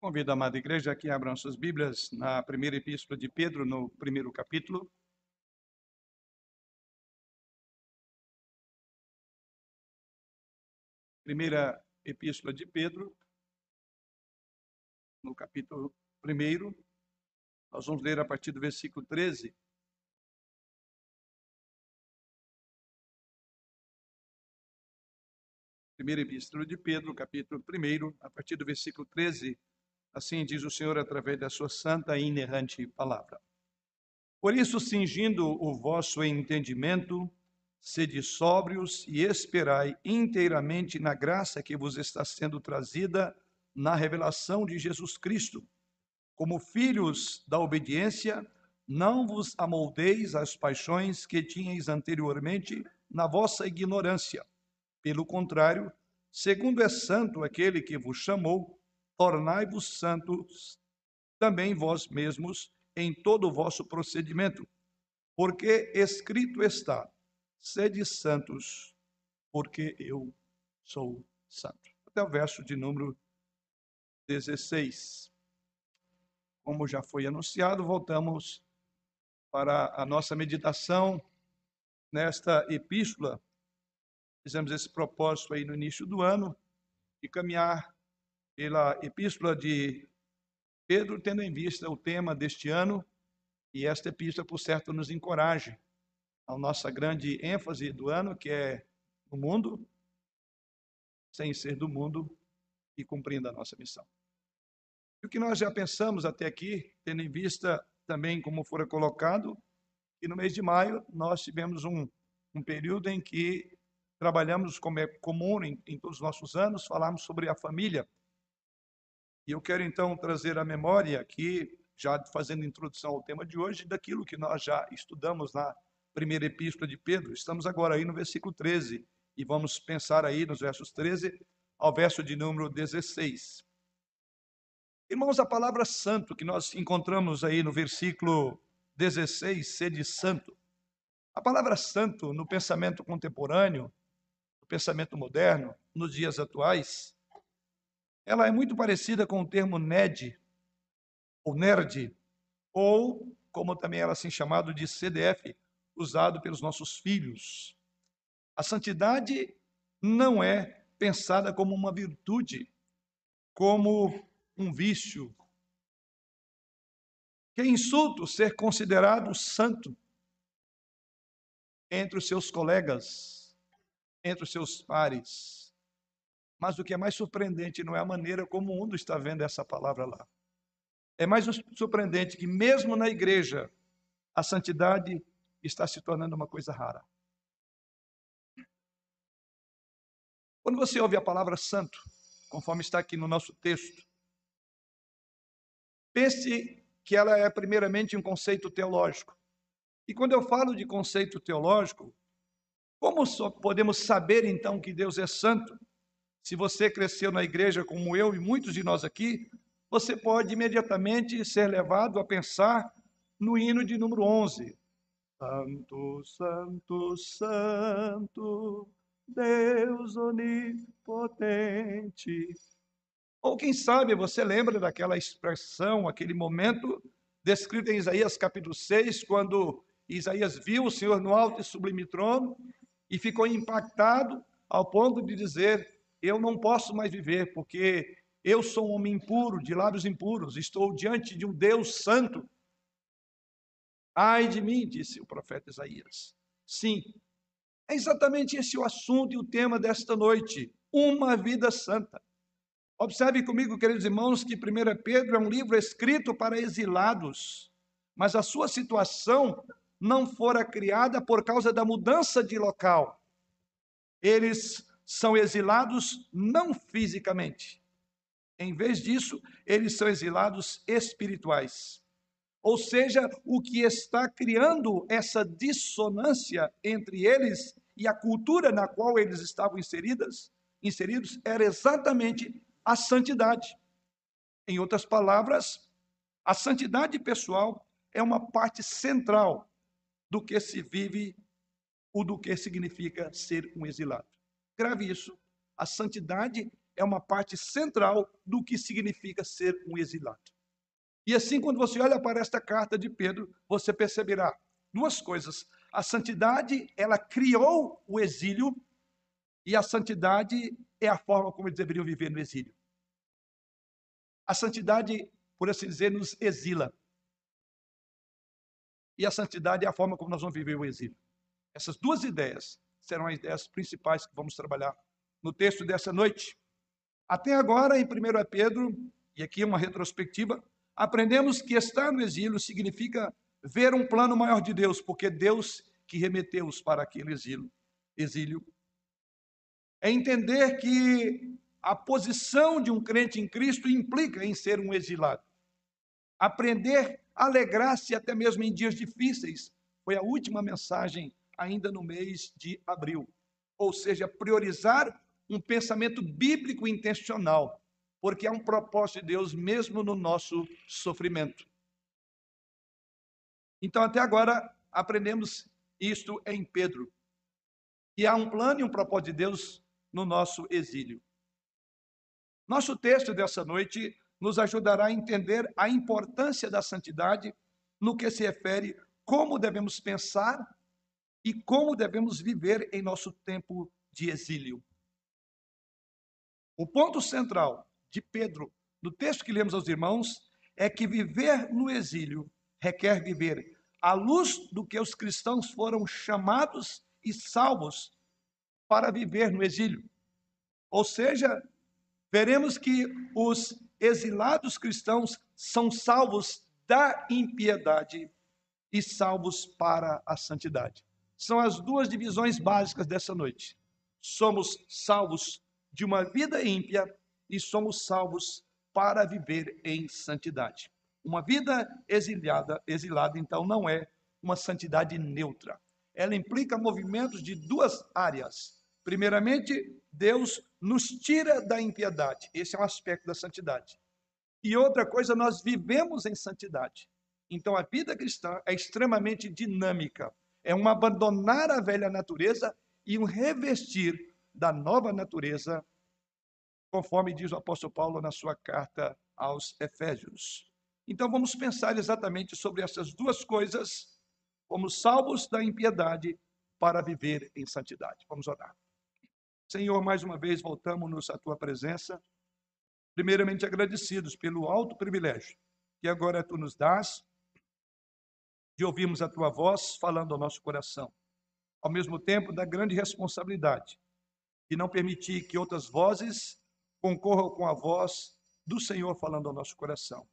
Convido a amada igreja que abram suas Bíblias na primeira epístola de Pedro, no primeiro capítulo. Primeira epístola de Pedro, no capítulo primeiro. Nós vamos ler a partir do versículo 13. Primeira epístola de Pedro, capítulo 1, a partir do versículo 13 Assim diz o Senhor através da sua santa e inerrante palavra. Por isso, cingindo o vosso entendimento, sede sóbrios e esperai inteiramente na graça que vos está sendo trazida na revelação de Jesus Cristo. Como filhos da obediência, não vos amoldeis às paixões que tinhais anteriormente na vossa ignorância. Pelo contrário, segundo é santo aquele que vos chamou, tornai-vos santos também vós mesmos em todo o vosso procedimento, porque escrito está: sede santos, porque eu sou santo. Até o verso de número 16. Como já foi anunciado, voltamos para a nossa meditação nesta epístola. Fizemos esse propósito aí no início do ano de caminhar pela epístola de Pedro, tendo em vista o tema deste ano, e esta epístola, por certo, nos encoraje a nossa grande ênfase do ano, que é o mundo, sem ser do mundo e cumprindo a nossa missão. E o que nós já pensamos até aqui, tendo em vista também como fora colocado, que no mês de maio nós tivemos um, um período em que trabalhamos, como é comum em, em todos os nossos anos, falamos sobre a família e eu quero então trazer à memória aqui, já fazendo introdução ao tema de hoje, daquilo que nós já estudamos na primeira epístola de Pedro. Estamos agora aí no versículo 13 e vamos pensar aí nos versos 13 ao verso de número 16. Irmãos, a palavra santo que nós encontramos aí no versículo 16, sede santo. A palavra santo no pensamento contemporâneo, no pensamento moderno, nos dias atuais, ela é muito parecida com o termo NED, ou NERD, ou, como também ela é assim chamado de CDF, usado pelos nossos filhos. A santidade não é pensada como uma virtude, como um vício. Que insulto ser considerado santo entre os seus colegas, entre os seus pares. Mas o que é mais surpreendente não é a maneira como o mundo está vendo essa palavra lá. É mais surpreendente que, mesmo na igreja, a santidade está se tornando uma coisa rara. Quando você ouve a palavra santo, conforme está aqui no nosso texto, pense que ela é primeiramente um conceito teológico. E quando eu falo de conceito teológico, como podemos saber então que Deus é santo? Se você cresceu na igreja como eu e muitos de nós aqui, você pode imediatamente ser levado a pensar no hino de número 11. Santo, Santo, Santo, Deus onipotente. Ou quem sabe você lembra daquela expressão, aquele momento descrito em Isaías capítulo 6, quando Isaías viu o Senhor no alto e sublime trono e ficou impactado ao ponto de dizer: eu não posso mais viver, porque eu sou um homem impuro, de lábios impuros, estou diante de um Deus santo. Ai de mim, disse o profeta Isaías. Sim, é exatamente esse o assunto e o tema desta noite: uma vida santa. Observe comigo, queridos irmãos, que 1 Pedro é um livro escrito para exilados, mas a sua situação não fora criada por causa da mudança de local. Eles são exilados não fisicamente. Em vez disso, eles são exilados espirituais. Ou seja, o que está criando essa dissonância entre eles e a cultura na qual eles estavam inseridas, inseridos era exatamente a santidade. Em outras palavras, a santidade pessoal é uma parte central do que se vive ou do que significa ser um exilado. Grave isso. A santidade é uma parte central do que significa ser um exilado. E assim, quando você olha para esta carta de Pedro, você perceberá duas coisas. A santidade, ela criou o exílio, e a santidade é a forma como eles deveriam viver no exílio. A santidade, por assim dizer, nos exila. E a santidade é a forma como nós vamos viver o exílio. Essas duas ideias serão as ideias principais que vamos trabalhar no texto dessa noite. Até agora, em 1 Pedro, e aqui uma retrospectiva, aprendemos que estar no exílio significa ver um plano maior de Deus, porque Deus que remeteu-os para aquele exílio. exílio. É entender que a posição de um crente em Cristo implica em ser um exilado. Aprender a alegrar-se até mesmo em dias difíceis foi a última mensagem ainda no mês de abril. Ou seja, priorizar um pensamento bíblico intencional, porque há um propósito de Deus mesmo no nosso sofrimento. Então, até agora, aprendemos isto em Pedro, que há um plano e um propósito de Deus no nosso exílio. Nosso texto dessa noite nos ajudará a entender a importância da santidade no que se refere como devemos pensar e como devemos viver em nosso tempo de exílio. O ponto central de Pedro, no texto que lemos aos irmãos, é que viver no exílio requer viver à luz do que os cristãos foram chamados e salvos para viver no exílio. Ou seja, veremos que os exilados cristãos são salvos da impiedade e salvos para a santidade. São as duas divisões básicas dessa noite. Somos salvos de uma vida ímpia e somos salvos para viver em santidade. Uma vida exilada, exilada então não é uma santidade neutra. Ela implica movimentos de duas áreas. Primeiramente, Deus nos tira da impiedade. Esse é um aspecto da santidade. E outra coisa, nós vivemos em santidade. Então, a vida cristã é extremamente dinâmica. É um abandonar a velha natureza e um revestir da nova natureza, conforme diz o apóstolo Paulo na sua carta aos Efésios. Então, vamos pensar exatamente sobre essas duas coisas, como salvos da impiedade para viver em santidade. Vamos orar. Senhor, mais uma vez voltamos-nos à tua presença, primeiramente agradecidos pelo alto privilégio que agora tu nos dás de ouvirmos a tua voz falando ao nosso coração, ao mesmo tempo da grande responsabilidade de não permitir que outras vozes concorram com a voz do Senhor falando ao nosso coração.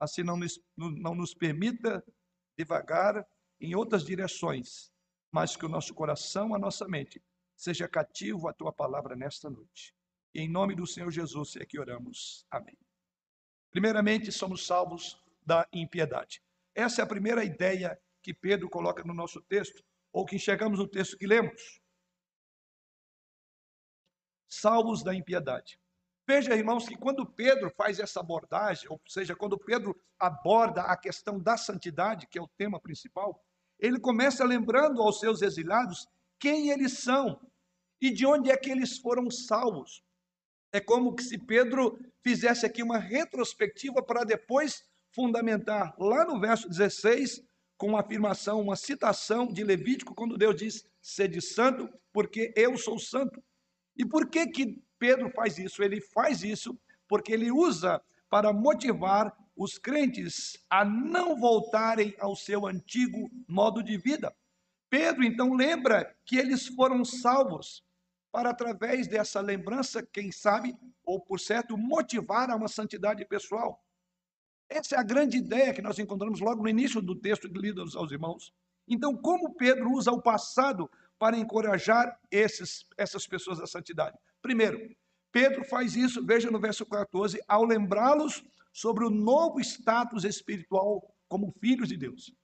Assim não nos, não nos permita devagar em outras direções, mas que o nosso coração, a nossa mente, seja cativo à tua palavra nesta noite. E em nome do Senhor Jesus é que oramos. Amém. Primeiramente, somos salvos da impiedade. Essa é a primeira ideia que Pedro coloca no nosso texto, ou que enxergamos no texto que lemos. Salvos da impiedade. Veja, irmãos, que quando Pedro faz essa abordagem, ou seja, quando Pedro aborda a questão da santidade, que é o tema principal, ele começa lembrando aos seus exilados quem eles são, e de onde é que eles foram salvos. É como que se Pedro fizesse aqui uma retrospectiva para depois fundamentar lá no verso 16 com uma afirmação, uma citação de Levítico, quando Deus diz: "Sede santo, porque eu sou santo". E por que que Pedro faz isso? Ele faz isso porque ele usa para motivar os crentes a não voltarem ao seu antigo modo de vida. Pedro então lembra que eles foram salvos para, através dessa lembrança, quem sabe, ou por certo, motivar a uma santidade pessoal. Essa é a grande ideia que nós encontramos logo no início do texto lido aos irmãos. Então, como Pedro usa o passado para encorajar esses, essas pessoas à santidade? Primeiro, Pedro faz isso, veja no verso 14, ao lembrá-los sobre o novo status espiritual como filhos de Deus.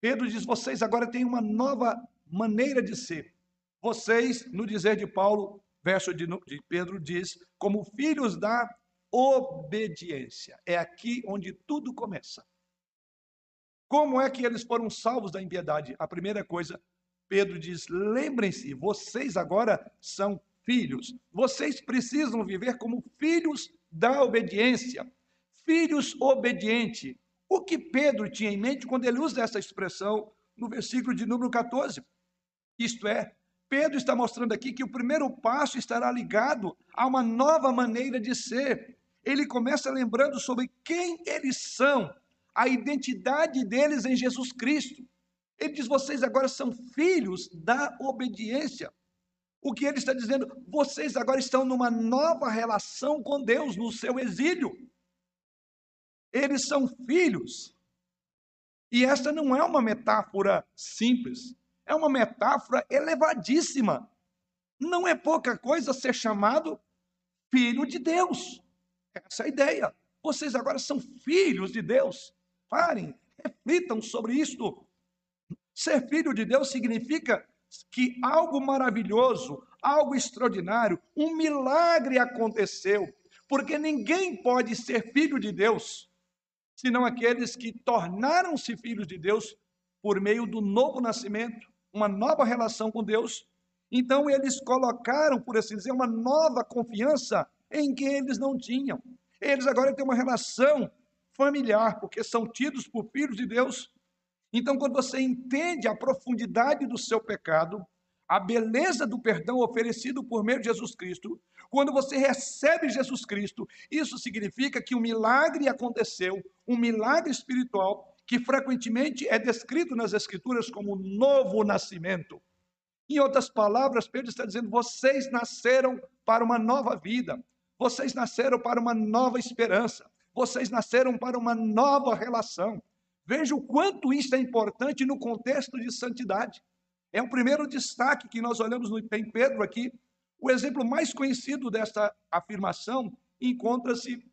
Pedro diz: vocês agora têm uma nova maneira de ser. Vocês, no dizer de Paulo, verso de, de Pedro diz, como filhos da obediência. É aqui onde tudo começa. Como é que eles foram salvos da impiedade? A primeira coisa, Pedro diz: lembrem-se, vocês agora são filhos. Vocês precisam viver como filhos da obediência. Filhos obedientes. O que Pedro tinha em mente quando ele usa essa expressão no versículo de número 14? Isto é, Pedro está mostrando aqui que o primeiro passo estará ligado a uma nova maneira de ser. Ele começa lembrando sobre quem eles são, a identidade deles em Jesus Cristo. Ele diz: vocês agora são filhos da obediência. O que ele está dizendo? Vocês agora estão numa nova relação com Deus no seu exílio. Eles são filhos. E esta não é uma metáfora simples, é uma metáfora elevadíssima. Não é pouca coisa ser chamado filho de Deus. Essa é a ideia. Vocês agora são filhos de Deus. Parem, reflitam sobre isto. Ser filho de Deus significa que algo maravilhoso, algo extraordinário, um milagre aconteceu, porque ninguém pode ser filho de Deus senão aqueles que tornaram-se filhos de Deus por meio do novo nascimento, uma nova relação com Deus. Então eles colocaram, por assim dizer, uma nova confiança em que eles não tinham. Eles agora têm uma relação familiar, porque são tidos por filhos de Deus então, quando você entende a profundidade do seu pecado, a beleza do perdão oferecido por meio de Jesus Cristo, quando você recebe Jesus Cristo, isso significa que um milagre aconteceu, um milagre espiritual, que frequentemente é descrito nas Escrituras como novo nascimento. Em outras palavras, Pedro está dizendo: vocês nasceram para uma nova vida, vocês nasceram para uma nova esperança, vocês nasceram para uma nova relação. Veja o quanto isso é importante no contexto de santidade. É o primeiro destaque que nós olhamos no, em Pedro aqui. O exemplo mais conhecido desta afirmação encontra-se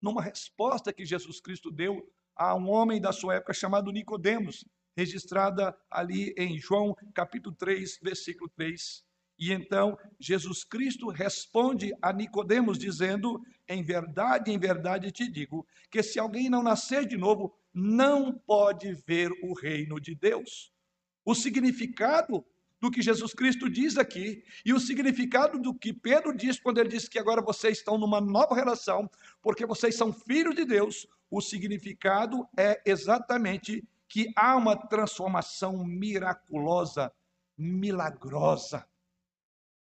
numa resposta que Jesus Cristo deu a um homem da sua época chamado Nicodemos, registrada ali em João capítulo 3, versículo 3. E então Jesus Cristo responde a Nicodemos dizendo: "Em verdade, em verdade te digo, que se alguém não nascer de novo, não pode ver o reino de Deus. O significado do que Jesus Cristo diz aqui e o significado do que Pedro diz quando ele diz que agora vocês estão numa nova relação, porque vocês são filhos de Deus, o significado é exatamente que há uma transformação miraculosa, milagrosa.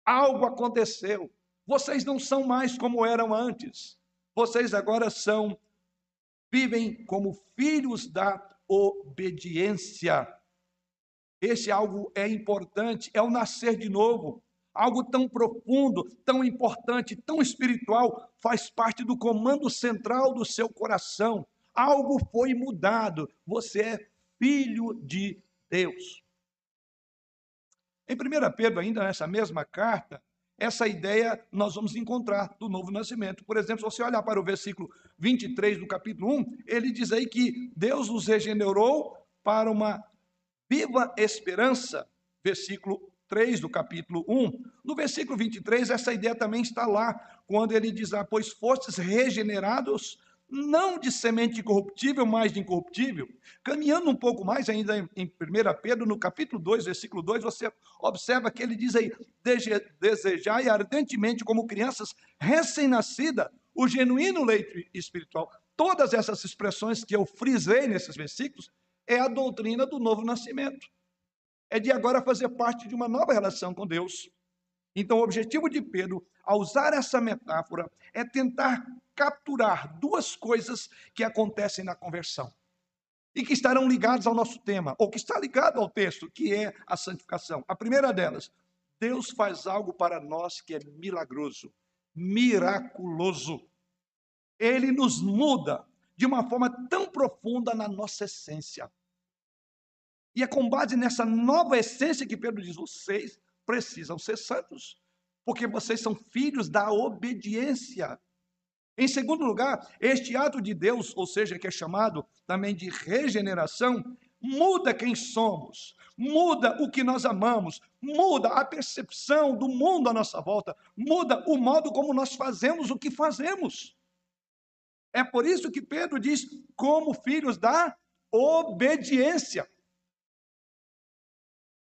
Algo aconteceu. Vocês não são mais como eram antes. Vocês agora são vivem como filhos da obediência. Esse algo é importante, é o nascer de novo. Algo tão profundo, tão importante, tão espiritual, faz parte do comando central do seu coração. Algo foi mudado. Você é filho de Deus. Em 1 Pedro, ainda nessa mesma carta, essa ideia nós vamos encontrar do novo nascimento. Por exemplo, se você olhar para o versículo 23 do capítulo 1, ele diz aí que Deus nos regenerou para uma viva esperança. Versículo 3 do capítulo 1. No versículo 23, essa ideia também está lá, quando ele diz: ah, Pois fostes regenerados não de semente corruptível, mas de incorruptível. Caminhando um pouco mais ainda em 1 Pedro, no capítulo 2, versículo 2, você observa que ele diz aí: desejai ardentemente como crianças recém-nascidas o genuíno leite espiritual. Todas essas expressões que eu frisei nesses versículos é a doutrina do novo nascimento. É de agora fazer parte de uma nova relação com Deus. Então, o objetivo de Pedro, ao usar essa metáfora, é tentar capturar duas coisas que acontecem na conversão e que estarão ligadas ao nosso tema, ou que está ligado ao texto, que é a santificação. A primeira delas, Deus faz algo para nós que é milagroso, miraculoso. Ele nos muda de uma forma tão profunda na nossa essência. E é com base nessa nova essência que Pedro diz: vocês precisam ser santos, porque vocês são filhos da obediência. Em segundo lugar, este ato de Deus, ou seja, que é chamado também de regeneração, muda quem somos, muda o que nós amamos, muda a percepção do mundo à nossa volta, muda o modo como nós fazemos o que fazemos. É por isso que Pedro diz: como filhos da obediência.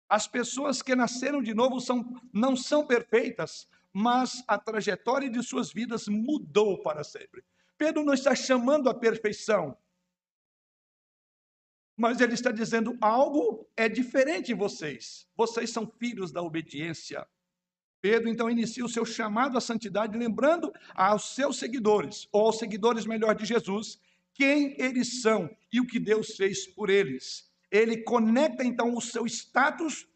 As pessoas que nasceram de novo são, não são perfeitas, mas a trajetória de suas vidas mudou para sempre. Pedro não está chamando a perfeição, mas ele está dizendo algo é diferente em vocês. Vocês são filhos da obediência. Pedro então inicia o seu chamado à santidade, lembrando aos seus seguidores, ou aos seguidores melhor de Jesus, quem eles são e o que Deus fez por eles. Ele conecta então o seu status,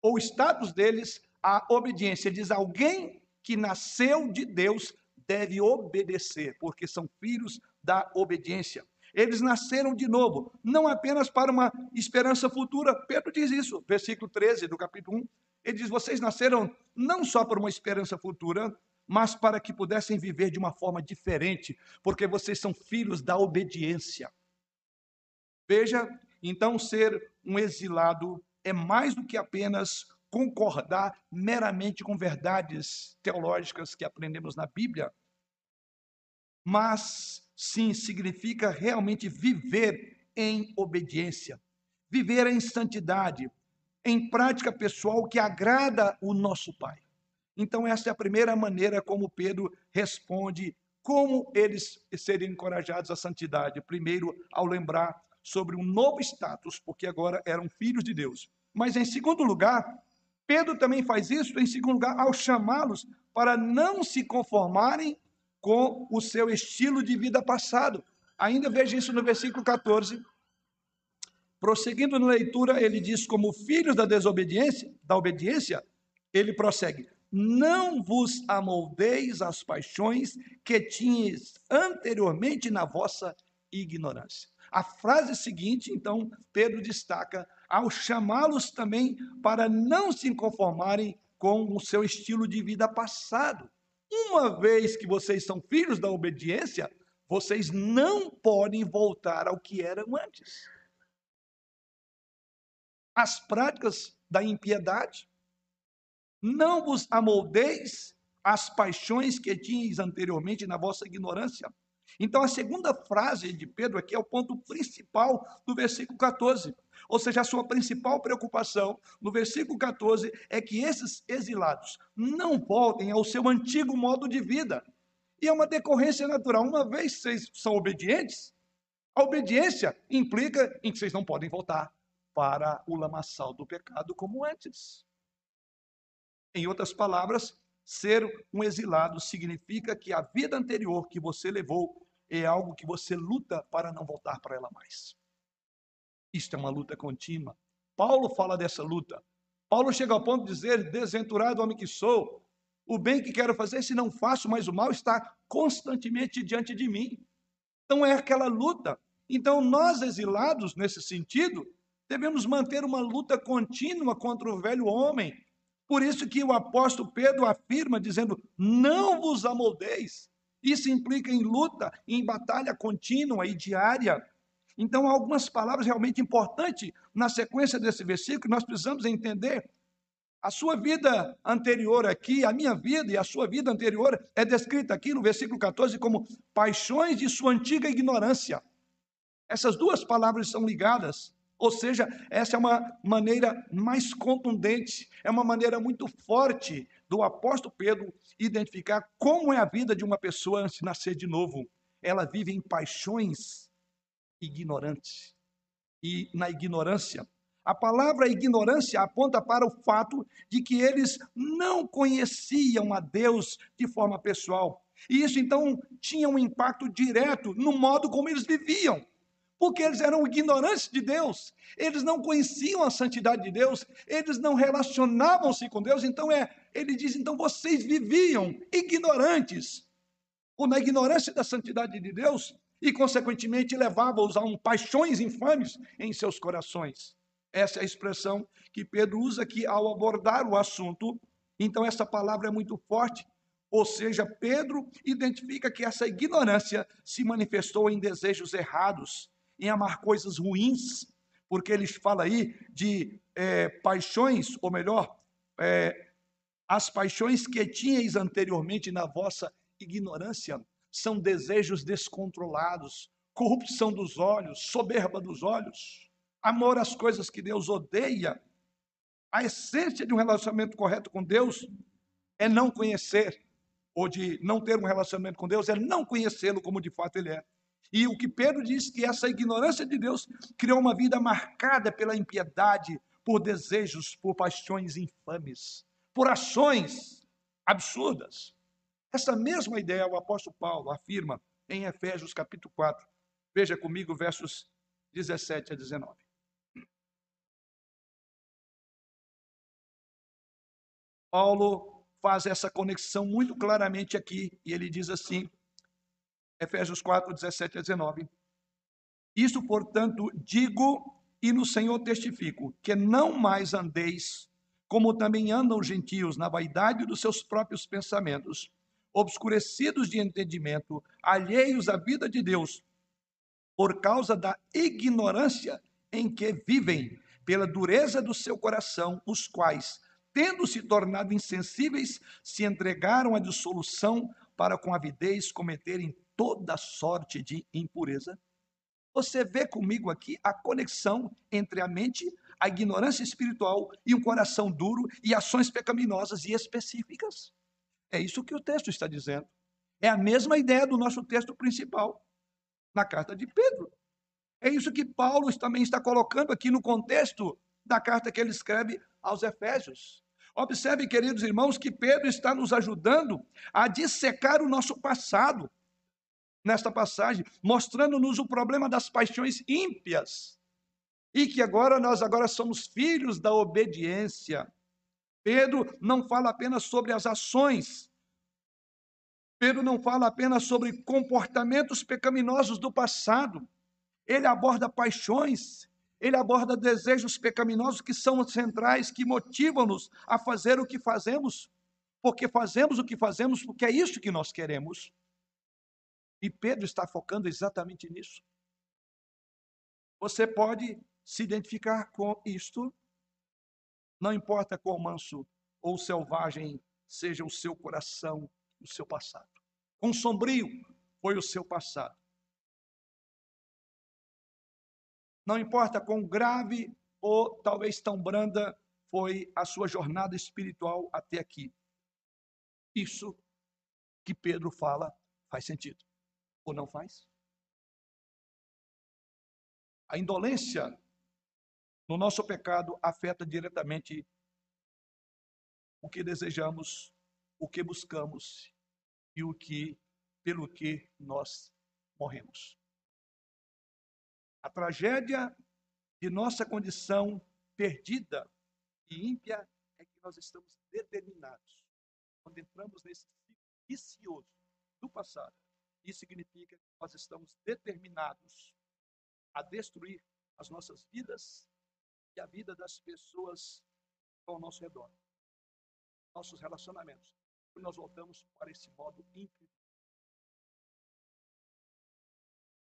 ou o status deles, à obediência. Diz: alguém que nasceu de Deus deve obedecer, porque são filhos da obediência. Eles nasceram de novo, não apenas para uma esperança futura. Pedro diz isso, versículo 13 do capítulo 1. Ele diz: Vocês nasceram não só por uma esperança futura, mas para que pudessem viver de uma forma diferente, porque vocês são filhos da obediência. Veja, então, ser um exilado é mais do que apenas concordar meramente com verdades teológicas que aprendemos na Bíblia, mas sim significa realmente viver em obediência, viver em santidade, em prática pessoal que agrada o nosso Pai. Então, essa é a primeira maneira como Pedro responde como eles seriam encorajados à santidade. Primeiro, ao lembrar sobre um novo status, porque agora eram filhos de Deus. Mas, em segundo lugar, Pedro também faz isso, em segundo lugar, ao chamá-los para não se conformarem com o seu estilo de vida passado. Ainda veja isso no versículo 14. Prosseguindo na leitura, ele diz: como filhos da desobediência, da obediência, ele prossegue: Não vos amoldeis às paixões que tinhas anteriormente na vossa ignorância. A frase seguinte, então, Pedro destaca ao chamá-los também para não se conformarem com o seu estilo de vida passado. Uma vez que vocês são filhos da obediência, vocês não podem voltar ao que eram antes. As práticas da impiedade, não vos amoldeis às paixões que tinhas anteriormente na vossa ignorância. Então, a segunda frase de Pedro aqui é o ponto principal do versículo 14. Ou seja, a sua principal preocupação no versículo 14 é que esses exilados não voltem ao seu antigo modo de vida. E é uma decorrência natural. Uma vez que vocês são obedientes, a obediência implica em que vocês não podem voltar para o lamaçal do pecado como antes. Em outras palavras, ser um exilado significa que a vida anterior que você levou é algo que você luta para não voltar para ela mais. Isto é uma luta contínua. Paulo fala dessa luta. Paulo chega ao ponto de dizer: Desventurado homem que sou, o bem que quero fazer, se não faço, mas o mal está constantemente diante de mim. Então é aquela luta. Então nós, exilados, nesse sentido, devemos manter uma luta contínua contra o velho homem. Por isso que o apóstolo Pedro afirma, dizendo: Não vos amoldeis. Isso implica em luta, em batalha contínua e diária. Então, há algumas palavras realmente importantes na sequência desse versículo, nós precisamos entender. A sua vida anterior aqui, a minha vida e a sua vida anterior é descrita aqui no versículo 14 como paixões de sua antiga ignorância. Essas duas palavras são ligadas, ou seja, essa é uma maneira mais contundente, é uma maneira muito forte do apóstolo Pedro identificar como é a vida de uma pessoa antes de nascer de novo. Ela vive em paixões ignorante. E na ignorância, a palavra ignorância aponta para o fato de que eles não conheciam a Deus de forma pessoal. E isso então tinha um impacto direto no modo como eles viviam. Porque eles eram ignorantes de Deus, eles não conheciam a santidade de Deus, eles não relacionavam-se com Deus. Então é, ele diz: então vocês viviam ignorantes, ou na ignorância da santidade de Deus, e, consequentemente, levava-os a um paixões infames em seus corações. Essa é a expressão que Pedro usa aqui ao abordar o assunto. Então, essa palavra é muito forte. Ou seja, Pedro identifica que essa ignorância se manifestou em desejos errados, em amar coisas ruins, porque ele fala aí de é, paixões, ou melhor, é, as paixões que tinhais anteriormente na vossa ignorância são desejos descontrolados, corrupção dos olhos, soberba dos olhos, amor às coisas que Deus odeia. A essência de um relacionamento correto com Deus é não conhecer, ou de não ter um relacionamento com Deus, é não conhecê-lo como de fato ele é. E o que Pedro diz que essa ignorância de Deus criou uma vida marcada pela impiedade, por desejos, por paixões infames, por ações absurdas. Essa mesma ideia o apóstolo Paulo afirma em Efésios capítulo 4. Veja comigo versos 17 a 19. Paulo faz essa conexão muito claramente aqui, e ele diz assim, Efésios 4, 17 a 19. Isso, portanto, digo e no Senhor testifico que não mais andeis como também andam os gentios na vaidade dos seus próprios pensamentos, obscurecidos de entendimento, alheios à vida de Deus, por causa da ignorância em que vivem, pela dureza do seu coração, os quais, tendo se tornado insensíveis, se entregaram à dissolução para com avidez cometerem toda sorte de impureza. Você vê comigo aqui a conexão entre a mente, a ignorância espiritual e um coração duro e ações pecaminosas e específicas. É isso que o texto está dizendo. É a mesma ideia do nosso texto principal, na carta de Pedro. É isso que Paulo também está colocando aqui no contexto da carta que ele escreve aos Efésios. Observe, queridos irmãos, que Pedro está nos ajudando a dissecar o nosso passado nesta passagem, mostrando-nos o problema das paixões ímpias e que agora nós agora somos filhos da obediência. Pedro não fala apenas sobre as ações. Pedro não fala apenas sobre comportamentos pecaminosos do passado. Ele aborda paixões, ele aborda desejos pecaminosos que são centrais, que motivam-nos a fazer o que fazemos, porque fazemos o que fazemos, porque é isso que nós queremos. E Pedro está focando exatamente nisso. Você pode se identificar com isto, não importa quão manso ou selvagem seja o seu coração, o seu passado. Quão sombrio foi o seu passado. Não importa quão grave ou talvez tão branda foi a sua jornada espiritual até aqui. Isso que Pedro fala faz sentido. Ou não faz? A indolência no nosso pecado afeta diretamente o que desejamos, o que buscamos e o que pelo que nós morremos. A tragédia de nossa condição perdida e ímpia é que nós estamos determinados. Quando entramos nesse ciclo vicioso do passado, isso significa que nós estamos determinados a destruir as nossas vidas e a vida das pessoas ao nosso redor, nossos relacionamentos. E nós voltamos para esse modo. Fique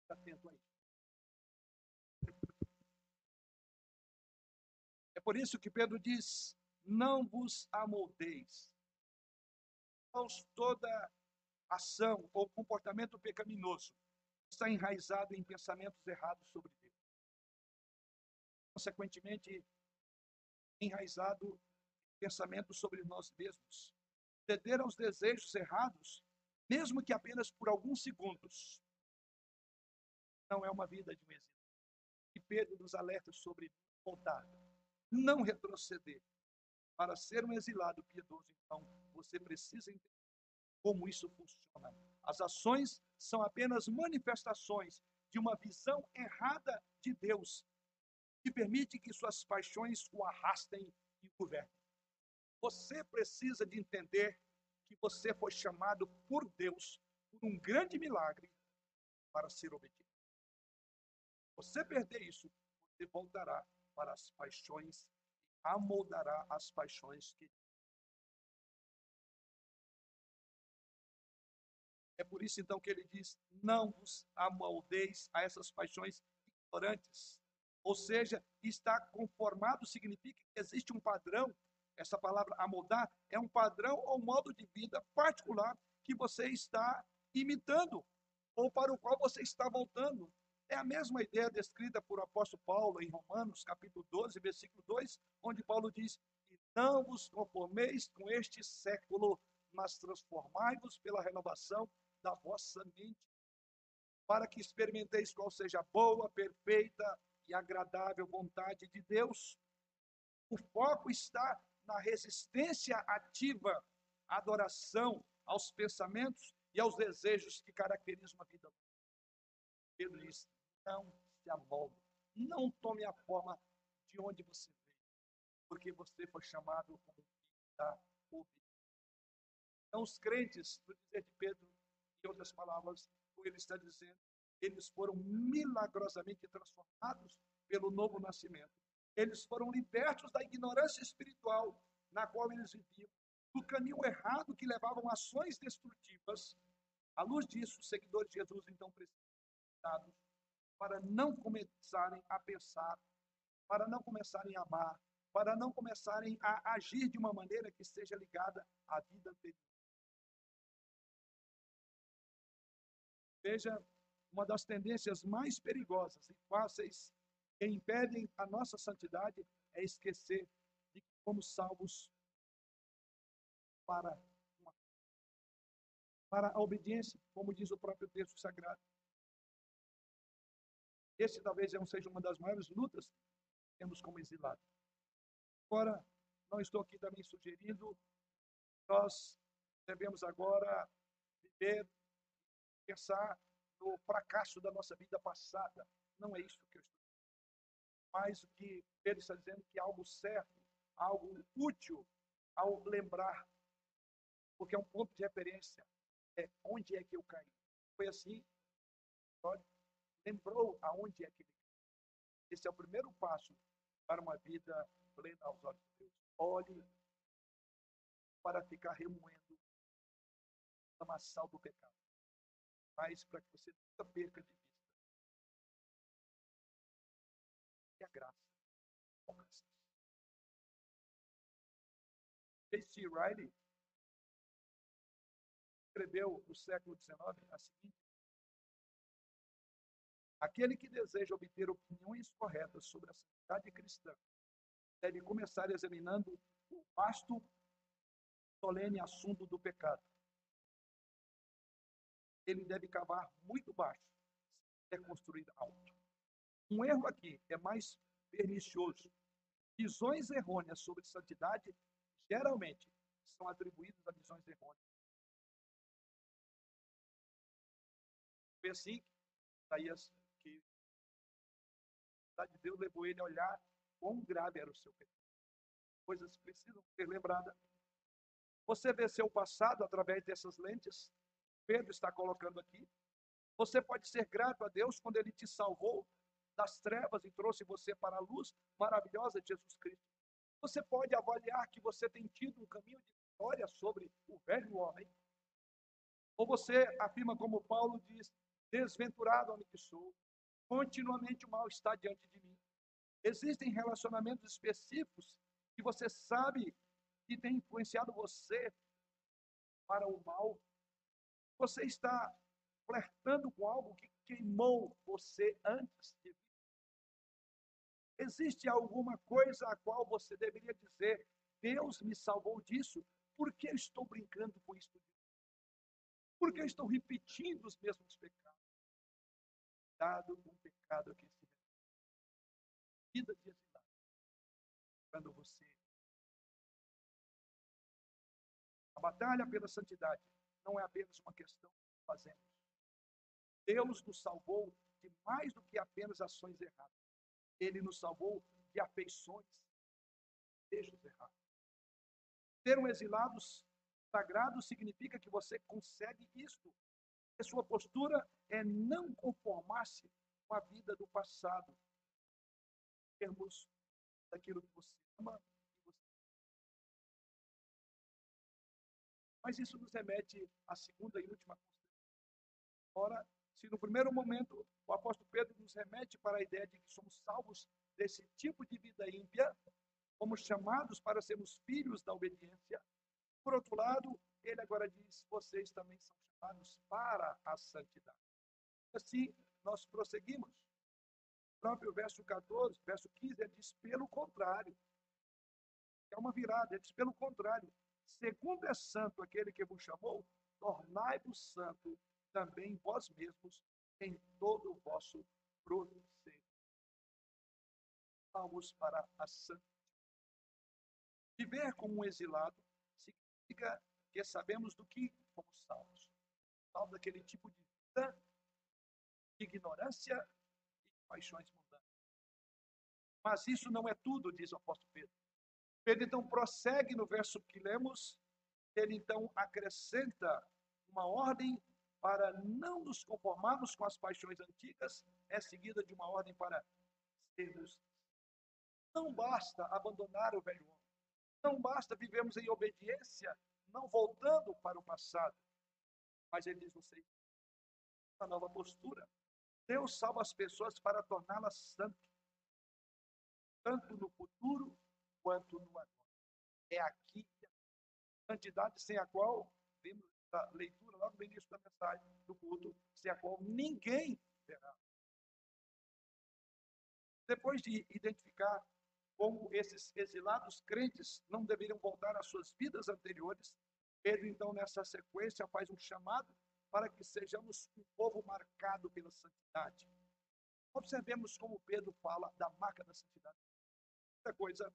atento aí. É por isso que Pedro diz: não vos amoldeis. Toda ação ou comportamento pecaminoso está enraizado em pensamentos errados sobre Deus. Consequentemente, enraizado em pensamentos sobre nós mesmos. Ceder aos desejos errados, mesmo que apenas por alguns segundos, não é uma vida de um exílio. E Pedro nos alerta sobre voltar, não retroceder. Para ser um exilado piedoso, então, você precisa entender como isso funciona. As ações são apenas manifestações de uma visão errada de Deus, que permite que suas paixões o arrastem e governem. Você precisa de entender que você foi chamado por Deus por um grande milagre para ser obediente. Você perder isso, você voltará para as paixões, amoldará as paixões que É por isso então que ele diz: não vos amoldeis a essas paixões ignorantes. Ou seja, estar conformado significa que existe um padrão. Essa palavra amoldar é um padrão ou modo de vida particular que você está imitando ou para o qual você está voltando. É a mesma ideia descrita por apóstolo Paulo em Romanos, capítulo 12, versículo 2, onde Paulo diz: Não vos conformeis com este século, mas transformai-vos pela renovação da vossa mente, para que experimenteis qual seja a boa, perfeita e agradável vontade de Deus. O foco está na resistência ativa à adoração, aos pensamentos e aos desejos que caracterizam a vida. Pedro diz: não se amolde, não tome a forma de onde você veio, porque você foi chamado como filho da obediência. Então, os crentes, no dizer de Pedro, em outras palavras, o que ele está dizendo, eles foram milagrosamente transformados pelo novo nascimento. Eles foram libertos da ignorância espiritual na qual eles viviam, do caminho errado que levavam ações destrutivas. À luz disso, os seguidores de Jesus então precisam para não começarem a pensar, para não começarem a amar, para não começarem a agir de uma maneira que seja ligada à vida anterior. Veja, uma das tendências mais perigosas e fáceis que impedem a nossa santidade é esquecer de que salvos para uma, para a obediência, como diz o próprio texto sagrado. Esse talvez seja uma das maiores lutas que temos como exilados. Agora, não estou aqui também sugerindo, nós devemos agora viver, pensar no fracasso da nossa vida passada. Não é isso que eu estou dizendo. Mas o que Pedro está dizendo que é algo certo, algo útil ao lembrar, porque é um ponto de referência. É onde é que eu caí. Foi assim, lembrou aonde é que ele Esse é o primeiro passo para uma vida plena aos olhos de Deus. Olhe para ficar remoendo o lamaçal do pecado, mas para que você nunca perca de vista e a graça. J.C. Riley escreveu no século XIX a seguinte Aquele que deseja obter opiniões corretas sobre a santidade cristã deve começar examinando o vasto, solene assunto do pecado. Ele deve cavar muito baixo, se construir alto. Um erro aqui é mais pernicioso. Visões errôneas sobre santidade geralmente são atribuídas a visões errôneas. Foi assim que Isaías vontade de Deus levou ele a olhar quão grave era o seu pecado. Coisas precisam ser lembradas. Você vê seu passado através dessas lentes. Pedro está colocando aqui. Você pode ser grato a Deus quando Ele te salvou das trevas e trouxe você para a luz maravilhosa de Jesus Cristo. Você pode avaliar que você tem tido um caminho de vitória sobre o velho homem. Ou você afirma, como Paulo diz, desventurado homem que sou, Continuamente o mal está diante de mim. Existem relacionamentos específicos que você sabe que tem influenciado você para o mal. Você está flertando com algo que queimou você antes de. Existe alguma coisa a qual você deveria dizer: Deus me salvou disso, por que estou brincando com isso? Por que estou repetindo os mesmos pecados? cuidado com o pecado que se vida de exilado. Quando você a batalha pela santidade não é apenas uma questão que fazemos. Deus nos salvou de mais do que apenas ações erradas. Ele nos salvou de afeições, desejos errados. Ser um exilado sagrado significa que você consegue isto a sua postura é não conformar-se com a vida do passado, termos daquilo que você ama Mas isso nos remete à segunda e última consideração. Ora, se no primeiro momento o apóstolo Pedro nos remete para a ideia de que somos salvos desse tipo de vida ímpia, fomos chamados para sermos filhos da obediência, por outro lado, ele agora diz: vocês também são chamados para a santidade. Assim, nós prosseguimos. O próprio verso 14, verso 15, ele diz: pelo contrário, É uma virada. Ele diz, pelo contrário, segundo é santo aquele que vos chamou, tornai-vos santo também vós mesmos em todo o vosso proceder. Vamos para a santidade. Viver como um exilado significa que sabemos do que fomos salvos. Salvos daquele tipo de vida, de ignorância e de paixões mundanas. Mas isso não é tudo, diz o apóstolo Pedro. Pedro então prossegue no verso que lemos, ele então acrescenta uma ordem para não nos conformarmos com as paixões antigas, é seguida de uma ordem para sermos. Não basta abandonar o velho homem. Não basta vivermos em obediência, não voltando para o passado. Mas ele diz: você uma nova postura. Deus salva as pessoas para torná-las santas, tanto no futuro quanto no agora. É aqui a santidade sem a qual, vimos a leitura lá no início da mensagem do culto, sem a qual ninguém verá. Depois de identificar como esses exilados crentes não deveriam voltar às suas vidas anteriores, Pedro, então, nessa sequência, faz um chamado para que sejamos um povo marcado pela santidade. Observemos como Pedro fala da marca da santidade. Outra coisa,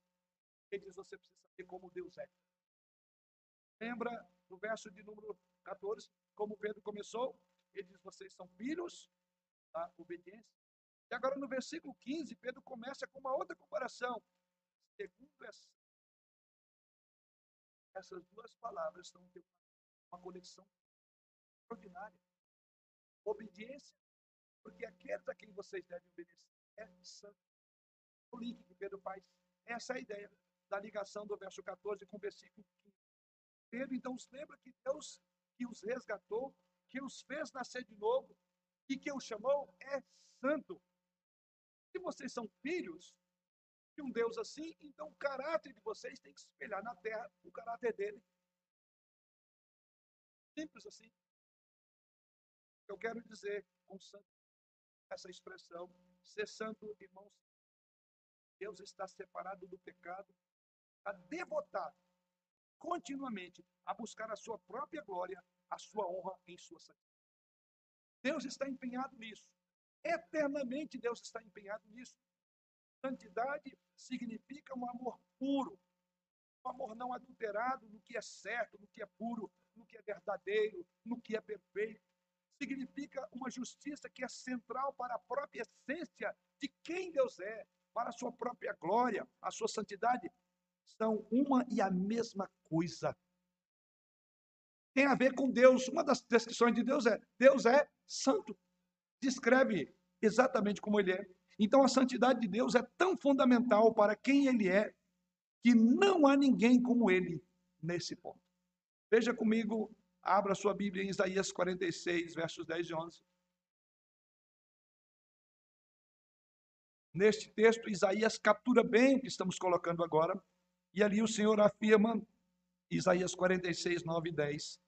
diz: você precisa saber como Deus é. Lembra no verso de número 14, como Pedro começou? Ele diz: vocês são filhos da obediência. E agora no versículo 15, Pedro começa com uma outra comparação. Segundo essa, essas duas palavras estão tendo uma conexão extraordinária. Obediência, porque aqueles a quem vocês devem obedecer é santo. O link que Pedro faz, essa é a ideia da ligação do verso 14 com o versículo 15. Pedro então se lembra que Deus que os resgatou, que os fez nascer de novo e que os chamou é santo. Se vocês são filhos de um Deus assim, então o caráter de vocês tem que se espelhar na terra, o caráter dele. Simples assim. Eu quero dizer com santo, essa expressão, ser santo, irmãos, Deus está separado do pecado, está devotado continuamente a buscar a sua própria glória, a sua honra em sua santidade. Deus está empenhado nisso. Eternamente Deus está empenhado nisso. Santidade significa um amor puro, um amor não adulterado no que é certo, no que é puro, no que é verdadeiro, no que é perfeito. Significa uma justiça que é central para a própria essência de quem Deus é, para a sua própria glória, a sua santidade. São uma e a mesma coisa. Tem a ver com Deus. Uma das descrições de Deus é: Deus é santo descreve exatamente como ele é. Então a santidade de Deus é tão fundamental para quem ele é que não há ninguém como ele nesse ponto. Veja comigo, abra sua Bíblia em Isaías 46, versos 10 e 11. Neste texto, Isaías captura bem o que estamos colocando agora, e ali o Senhor afirma, Isaías 46, 9 e 10,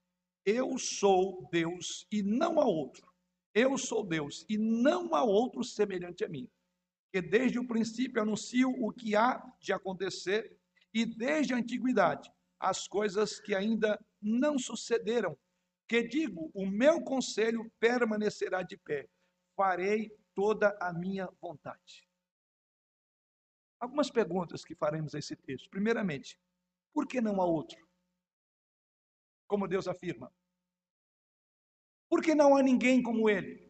Eu sou Deus e não há outro eu sou Deus e não há outro semelhante a mim. Que desde o princípio anuncio o que há de acontecer e desde a antiguidade as coisas que ainda não sucederam. Que digo, o meu conselho permanecerá de pé. Farei toda a minha vontade. Algumas perguntas que faremos nesse texto. Primeiramente, por que não há outro? Como Deus afirma, porque não há ninguém como ele.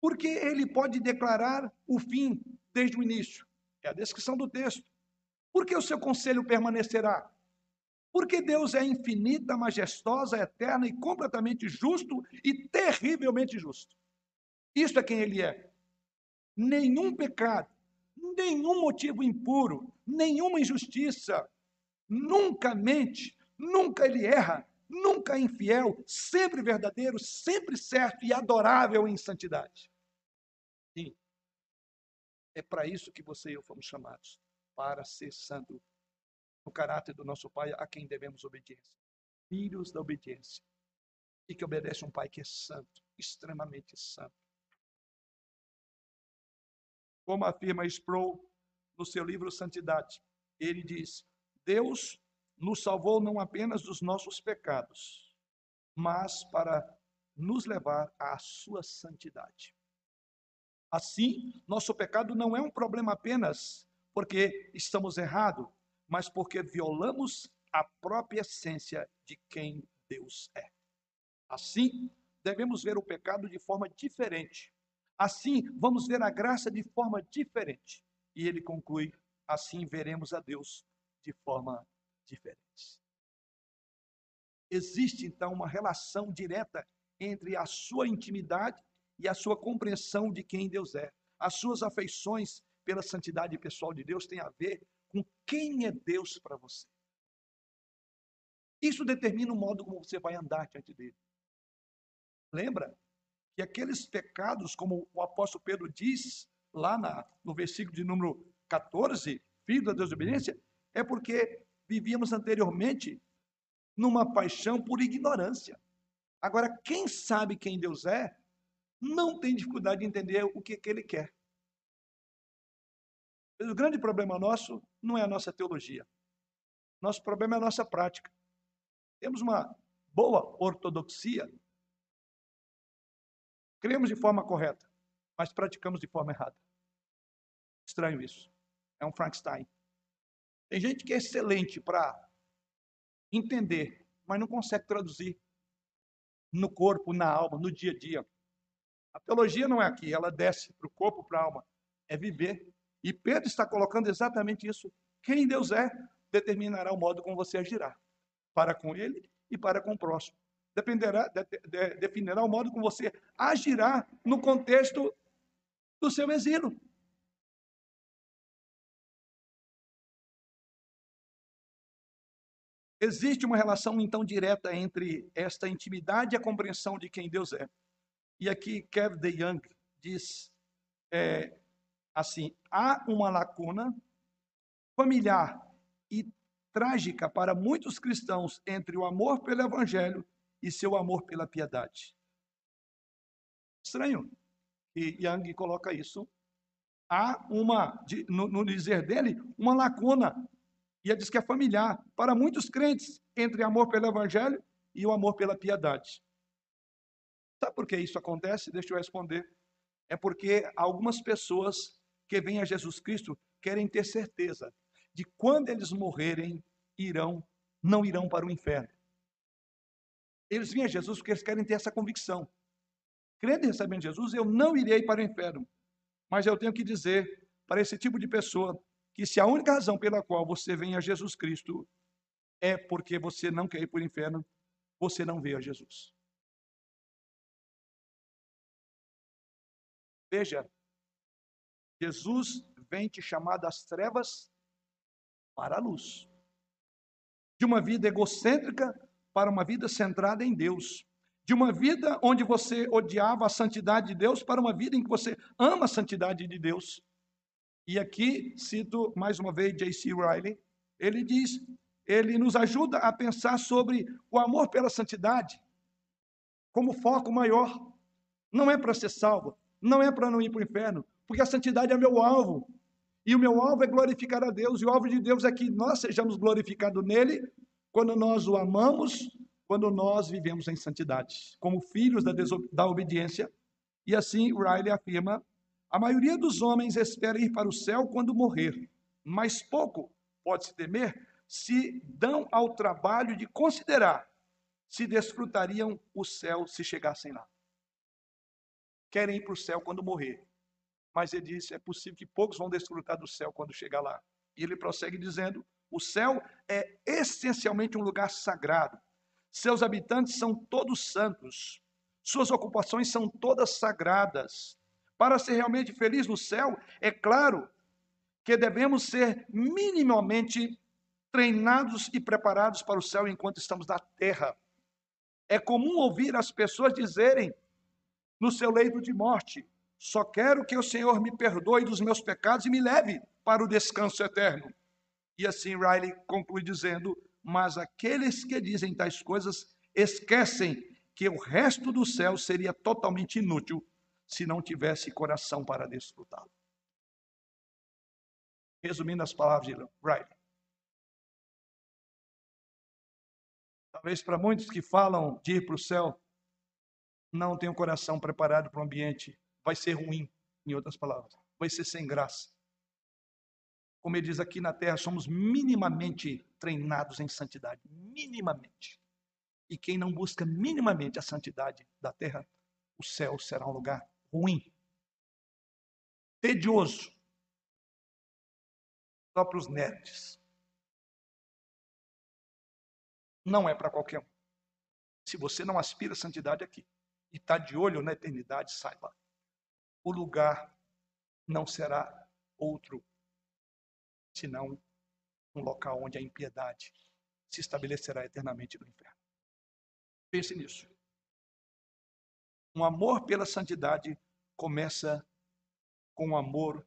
Porque ele pode declarar o fim desde o início. É a descrição do texto. Porque o seu conselho permanecerá. Porque Deus é infinita, majestosa, eterna e completamente justo e terrivelmente justo. Isto é quem ele é. Nenhum pecado, nenhum motivo impuro, nenhuma injustiça. Nunca mente, nunca ele erra, nunca infiel, sempre verdadeiro, sempre certo e adorável em santidade. Sim. É para isso que você e eu fomos chamados, para ser santo no caráter do nosso Pai, a quem devemos obediência. Filhos da obediência. E que obedece um Pai que é santo, extremamente santo. Como afirma Sproul no seu livro Santidade, ele diz: Deus nos salvou não apenas dos nossos pecados, mas para nos levar à sua santidade. Assim, nosso pecado não é um problema apenas porque estamos errados, mas porque violamos a própria essência de quem Deus é. Assim, devemos ver o pecado de forma diferente. Assim, vamos ver a graça de forma diferente. E ele conclui: assim veremos a Deus de forma diferente. Existe então uma relação direta entre a sua intimidade e a sua compreensão de quem Deus é. As suas afeições pela santidade pessoal de Deus têm a ver com quem é Deus para você. Isso determina o modo como você vai andar diante dele. Lembra que aqueles pecados, como o apóstolo Pedro diz lá na, no versículo de número 14, filho da desobediência, é porque vivíamos anteriormente numa paixão por ignorância. Agora, quem sabe quem Deus é, não tem dificuldade de entender o que, que ele quer. o grande problema nosso não é a nossa teologia. Nosso problema é a nossa prática. Temos uma boa ortodoxia. Cremos de forma correta, mas praticamos de forma errada. Estranho isso. É um Frankenstein. Tem gente que é excelente para entender, mas não consegue traduzir no corpo, na alma, no dia a dia. A teologia não é aqui, ela desce para o corpo, para a alma. É viver. E Pedro está colocando exatamente isso. Quem Deus é, determinará o modo como você agirá. Para com ele e para com o próximo. Dependerá, de, de, definirá o modo como você agirá no contexto do seu exílio. Existe uma relação então direta entre esta intimidade e a compreensão de quem Deus é. E aqui Kev de Young diz é, assim: há uma lacuna familiar e trágica para muitos cristãos entre o amor pelo evangelho e seu amor pela piedade. Estranho que Young coloca isso. Há uma, no, no dizer dele, uma lacuna e ele diz que é familiar para muitos crentes entre amor pelo evangelho e o amor pela piedade. Sabe por que isso acontece? Deixa eu responder. É porque algumas pessoas que vêm a Jesus Cristo querem ter certeza de quando eles morrerem, irão, não irão para o inferno. Eles vêm a Jesus porque eles querem ter essa convicção. Crendo e recebendo Jesus, eu não irei para o inferno. Mas eu tenho que dizer para esse tipo de pessoa que se a única razão pela qual você vem a Jesus Cristo é porque você não quer ir para o inferno, você não veio a Jesus. Veja, Jesus vem te chamar das trevas para a luz. De uma vida egocêntrica para uma vida centrada em Deus. De uma vida onde você odiava a santidade de Deus para uma vida em que você ama a santidade de Deus. E aqui cito mais uma vez J.C. Riley. Ele diz, ele nos ajuda a pensar sobre o amor pela santidade como foco maior. Não é para ser salvo, não é para não ir para o inferno, porque a santidade é meu alvo. E o meu alvo é glorificar a Deus, e o alvo de Deus é que nós sejamos glorificados nele quando nós o amamos, quando nós vivemos em santidade, como filhos da, da obediência. E assim Riley afirma a maioria dos homens espera ir para o céu quando morrer, mas pouco pode-se temer se dão ao trabalho de considerar se desfrutariam o céu se chegassem lá. Querem ir para o céu quando morrer, mas ele disse: é possível que poucos vão desfrutar do céu quando chegar lá. E ele prossegue dizendo: o céu é essencialmente um lugar sagrado. Seus habitantes são todos santos. Suas ocupações são todas sagradas. Para ser realmente feliz no céu, é claro que devemos ser minimamente treinados e preparados para o céu enquanto estamos na terra. É comum ouvir as pessoas dizerem no seu leito de morte: só quero que o Senhor me perdoe dos meus pecados e me leve para o descanso eterno. E assim Riley conclui dizendo: Mas aqueles que dizem tais coisas esquecem que o resto do céu seria totalmente inútil se não tivesse coração para desfrutá-lo. Resumindo as palavras de Riley, Talvez para muitos que falam de ir para o céu, não o coração preparado para o ambiente, vai ser ruim, em outras palavras, vai ser sem graça. Como ele diz aqui na terra, somos minimamente treinados em santidade, minimamente. E quem não busca minimamente a santidade da terra, o céu será um lugar ruim, tedioso, só para os nerds. Não é para qualquer um. Se você não aspira a santidade aqui e está de olho na eternidade, saiba, o lugar não será outro senão um local onde a impiedade se estabelecerá eternamente no inferno. Pense nisso. Um amor pela santidade começa com o amor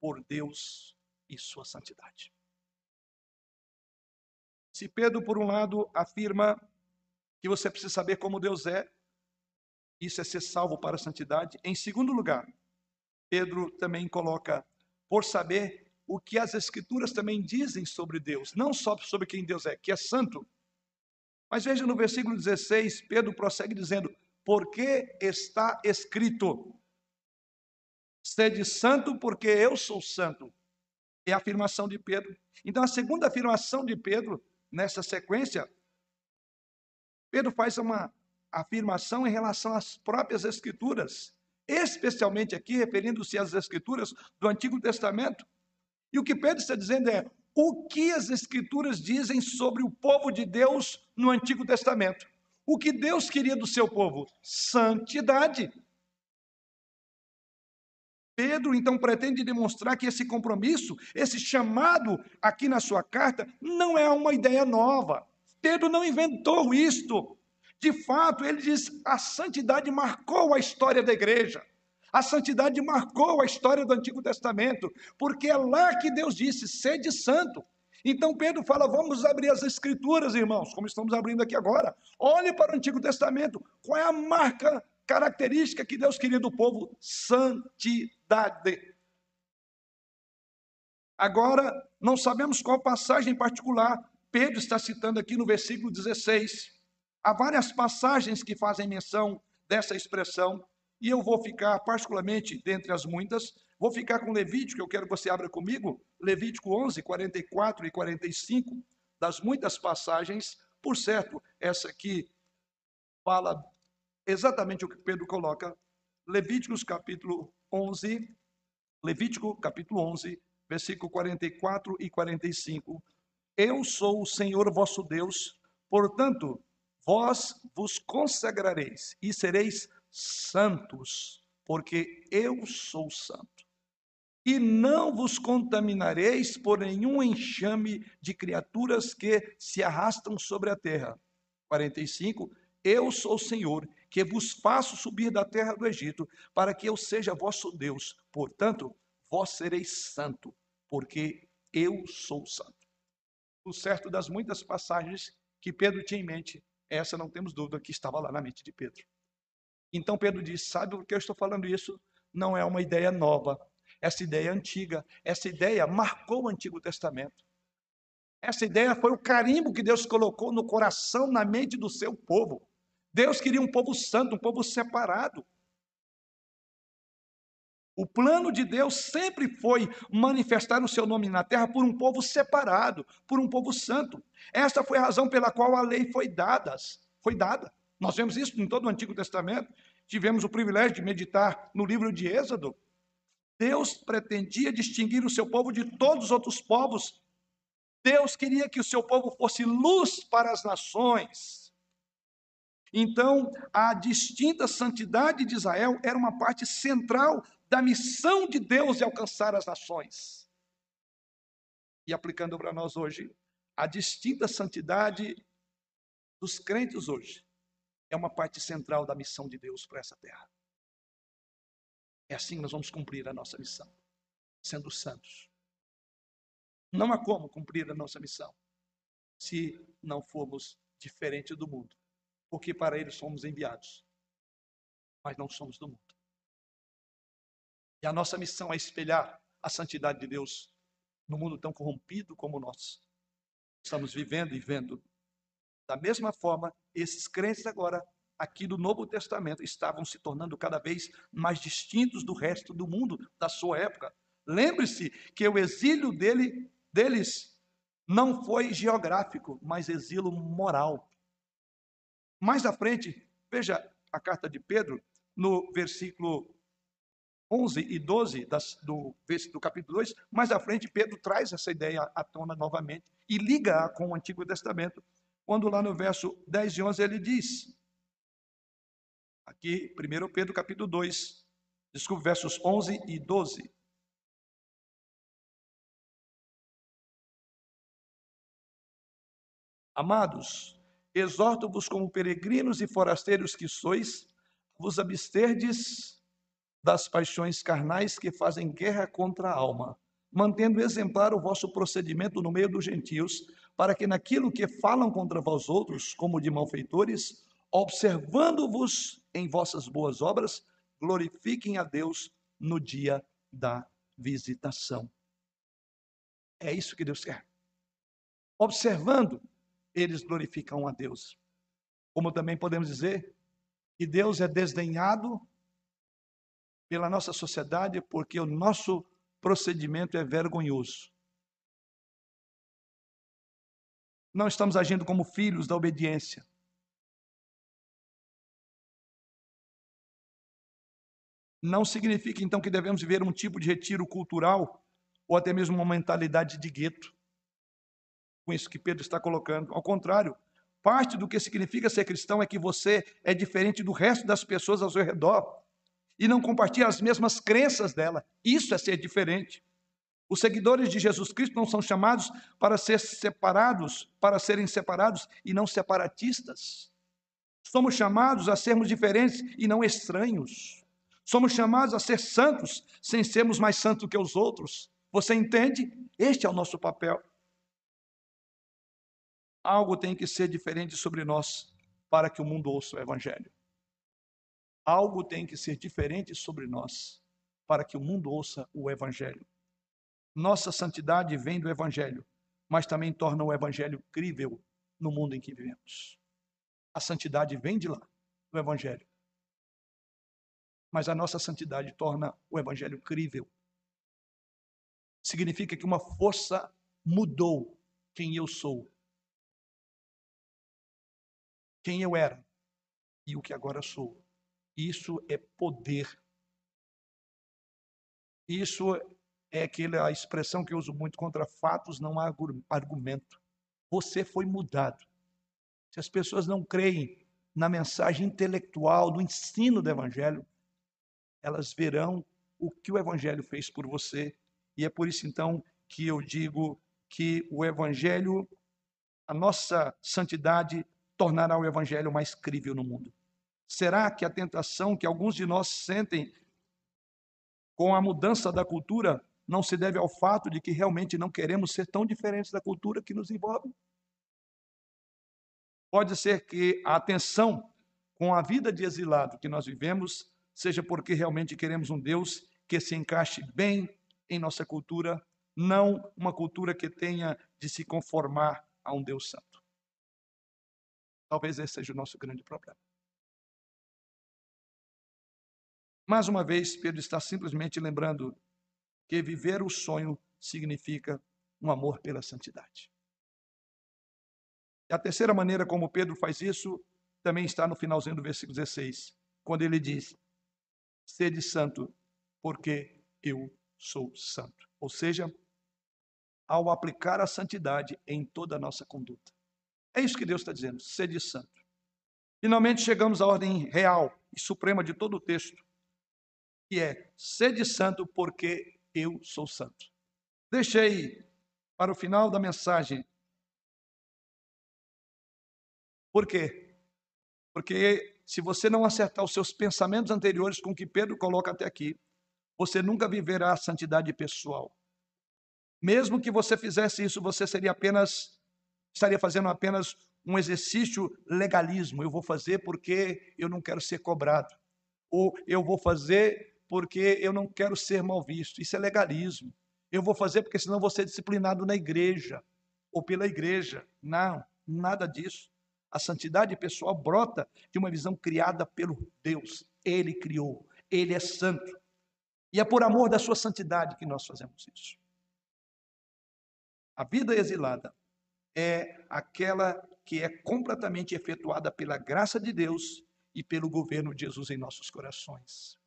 por Deus e sua santidade. Se Pedro, por um lado, afirma que você precisa saber como Deus é, isso é ser salvo para a santidade. Em segundo lugar, Pedro também coloca por saber o que as Escrituras também dizem sobre Deus, não só sobre quem Deus é, que é santo. Mas veja no versículo 16, Pedro prossegue dizendo: Porque está escrito, sede santo, porque eu sou santo. É a afirmação de Pedro. Então, a segunda afirmação de Pedro, nessa sequência, Pedro faz uma afirmação em relação às próprias Escrituras, especialmente aqui referindo-se às Escrituras do Antigo Testamento. E o que Pedro está dizendo é: o que as Escrituras dizem sobre o povo de Deus no Antigo Testamento? O que Deus queria do seu povo? Santidade. Pedro então pretende demonstrar que esse compromisso, esse chamado aqui na sua carta, não é uma ideia nova. Pedro não inventou isto. De fato, ele diz: a santidade marcou a história da igreja. A santidade marcou a história do Antigo Testamento, porque é lá que Deus disse: sede santo. Então Pedro fala: vamos abrir as Escrituras, irmãos, como estamos abrindo aqui agora. Olhe para o Antigo Testamento. Qual é a marca característica que Deus queria do povo? Santidade. Agora, não sabemos qual passagem em particular Pedro está citando aqui no versículo 16. Há várias passagens que fazem menção dessa expressão. E eu vou ficar, particularmente, dentre as muitas, vou ficar com Levítico, eu quero que você abra comigo, Levítico 11, 44 e 45, das muitas passagens. Por certo, essa aqui fala exatamente o que Pedro coloca. Levíticos capítulo 11, Levítico capítulo 11, versículo 44 e 45. Eu sou o Senhor vosso Deus, portanto, vós vos consagrareis e sereis santos, porque eu sou santo. E não vos contaminareis por nenhum enxame de criaturas que se arrastam sobre a terra. 45. Eu sou o Senhor, que vos faço subir da terra do Egito, para que eu seja vosso Deus. Portanto, vós sereis santo, porque eu sou santo. O certo das muitas passagens que Pedro tinha em mente, essa não temos dúvida que estava lá na mente de Pedro. Então Pedro diz: Sabe por que eu estou falando isso? Não é uma ideia nova. Essa ideia é antiga. Essa ideia marcou o Antigo Testamento. Essa ideia foi o carimbo que Deus colocou no coração, na mente do seu povo. Deus queria um povo santo, um povo separado. O plano de Deus sempre foi manifestar o seu nome na terra por um povo separado, por um povo santo. Esta foi a razão pela qual a lei foi dada, foi dada. Nós vemos isso em todo o Antigo Testamento. Tivemos o privilégio de meditar no livro de Êxodo. Deus pretendia distinguir o seu povo de todos os outros povos. Deus queria que o seu povo fosse luz para as nações. Então, a distinta santidade de Israel era uma parte central da missão de Deus de alcançar as nações. E aplicando para nós hoje, a distinta santidade dos crentes hoje é uma parte central da missão de Deus para essa terra. É assim que nós vamos cumprir a nossa missão, sendo santos. Não há como cumprir a nossa missão se não formos diferente do mundo, porque para ele somos enviados, mas não somos do mundo. E a nossa missão é espelhar a santidade de Deus no mundo tão corrompido como nós estamos vivendo e vendo Da mesma forma, esses crentes agora, aqui do Novo Testamento, estavam se tornando cada vez mais distintos do resto do mundo da sua época. Lembre-se que o exílio dele, deles não foi geográfico, mas exílio moral. Mais à frente, veja a carta de Pedro, no versículo 11 e 12 das, do, do capítulo 2, mais à frente, Pedro traz essa ideia à tona novamente e liga-a com o Antigo Testamento, quando lá no verso 10 e 11 ele diz, aqui, 1 Pedro capítulo 2, desculpe, versos 11 e 12. Amados, exorto-vos como peregrinos e forasteiros que sois, vos absterdes das paixões carnais que fazem guerra contra a alma, mantendo exemplar o vosso procedimento no meio dos gentios, para que naquilo que falam contra vós outros, como de malfeitores, observando-vos em vossas boas obras, glorifiquem a Deus no dia da visitação. É isso que Deus quer. Observando, eles glorificam a Deus. Como também podemos dizer que Deus é desdenhado pela nossa sociedade porque o nosso procedimento é vergonhoso. Não estamos agindo como filhos da obediência. Não significa então que devemos viver um tipo de retiro cultural ou até mesmo uma mentalidade de gueto. Com isso que Pedro está colocando. Ao contrário, parte do que significa ser cristão é que você é diferente do resto das pessoas ao seu redor e não compartilha as mesmas crenças dela. Isso é ser diferente. Os seguidores de Jesus Cristo não são chamados para ser separados, para serem separados e não separatistas. Somos chamados a sermos diferentes e não estranhos. Somos chamados a ser santos sem sermos mais santos que os outros. Você entende? Este é o nosso papel. Algo tem que ser diferente sobre nós para que o mundo ouça o Evangelho. Algo tem que ser diferente sobre nós para que o mundo ouça o Evangelho. Nossa santidade vem do Evangelho, mas também torna o Evangelho crível no mundo em que vivemos. A santidade vem de lá, do Evangelho. Mas a nossa santidade torna o Evangelho crível. Significa que uma força mudou quem eu sou, quem eu era e o que agora sou. Isso é poder. Isso é aquela expressão que eu uso muito contra fatos, não há argumento. Você foi mudado. Se as pessoas não creem na mensagem intelectual, no ensino do Evangelho, elas verão o que o Evangelho fez por você. E é por isso, então, que eu digo que o Evangelho, a nossa santidade, tornará o Evangelho mais crível no mundo. Será que a tentação que alguns de nós sentem com a mudança da cultura não se deve ao fato de que realmente não queremos ser tão diferentes da cultura que nos envolve? Pode ser que a atenção com a vida de exilado que nós vivemos seja porque realmente queremos um Deus que se encaixe bem em nossa cultura, não uma cultura que tenha de se conformar a um Deus santo. Talvez esse seja o nosso grande problema. Mais uma vez, Pedro está simplesmente lembrando que viver o sonho significa um amor pela santidade. E a terceira maneira como Pedro faz isso também está no finalzinho do versículo 16, quando ele diz: Sede santo, porque eu sou santo. Ou seja, ao aplicar a santidade em toda a nossa conduta. É isso que Deus está dizendo, sede santo. Finalmente chegamos à ordem real e suprema de todo o texto, que é sede santo porque eu sou santo. Deixei para o final da mensagem. Por quê? Porque se você não acertar os seus pensamentos anteriores com o que Pedro coloca até aqui, você nunca viverá a santidade pessoal. Mesmo que você fizesse isso, você seria apenas estaria fazendo apenas um exercício legalismo. Eu vou fazer porque eu não quero ser cobrado. Ou eu vou fazer porque eu não quero ser mal visto. Isso é legalismo. Eu vou fazer porque senão vou ser disciplinado na igreja ou pela igreja. Não, nada disso. A santidade pessoal brota de uma visão criada pelo Deus. Ele criou, ele é santo. E é por amor da sua santidade que nós fazemos isso. A vida exilada é aquela que é completamente efetuada pela graça de Deus e pelo governo de Jesus em nossos corações.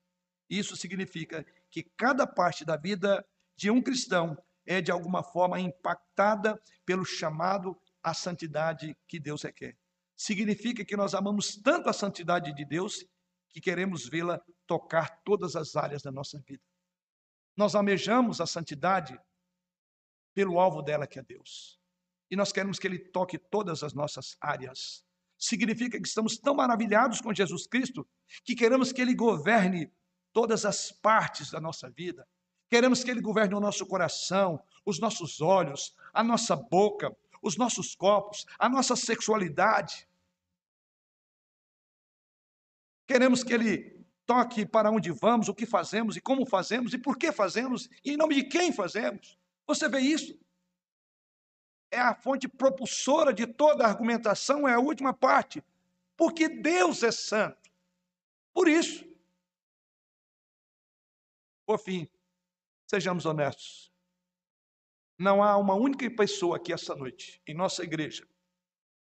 Isso significa que cada parte da vida de um cristão é de alguma forma impactada pelo chamado à santidade que Deus requer. Significa que nós amamos tanto a santidade de Deus que queremos vê-la tocar todas as áreas da nossa vida. Nós almejamos a santidade pelo alvo dela, que é Deus. E nós queremos que Ele toque todas as nossas áreas. Significa que estamos tão maravilhados com Jesus Cristo que queremos que Ele governe todas as partes da nossa vida. Queremos que Ele governe o nosso coração, os nossos olhos, a nossa boca, os nossos corpos, a nossa sexualidade. Queremos que Ele toque para onde vamos, o que fazemos e como fazemos e por que fazemos e em nome de quem fazemos. Você vê isso? É a fonte propulsora de toda a argumentação, é a última parte. Porque Deus é santo. Por isso. Por fim, sejamos honestos. Não há uma única pessoa aqui essa noite, em nossa igreja,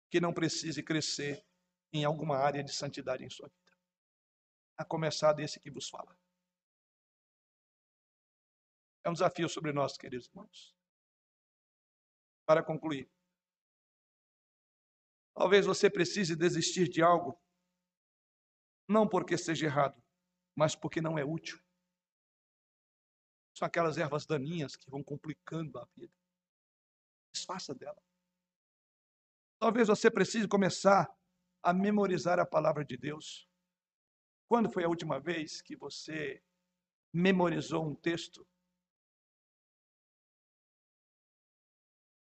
que não precise crescer em alguma área de santidade em sua vida. A começar desse que vos fala. É um desafio sobre nós, queridos irmãos. Para concluir, talvez você precise desistir de algo, não porque seja errado, mas porque não é útil. São aquelas ervas daninhas que vão complicando a vida. Desfaça dela. Talvez você precise começar a memorizar a palavra de Deus. Quando foi a última vez que você memorizou um texto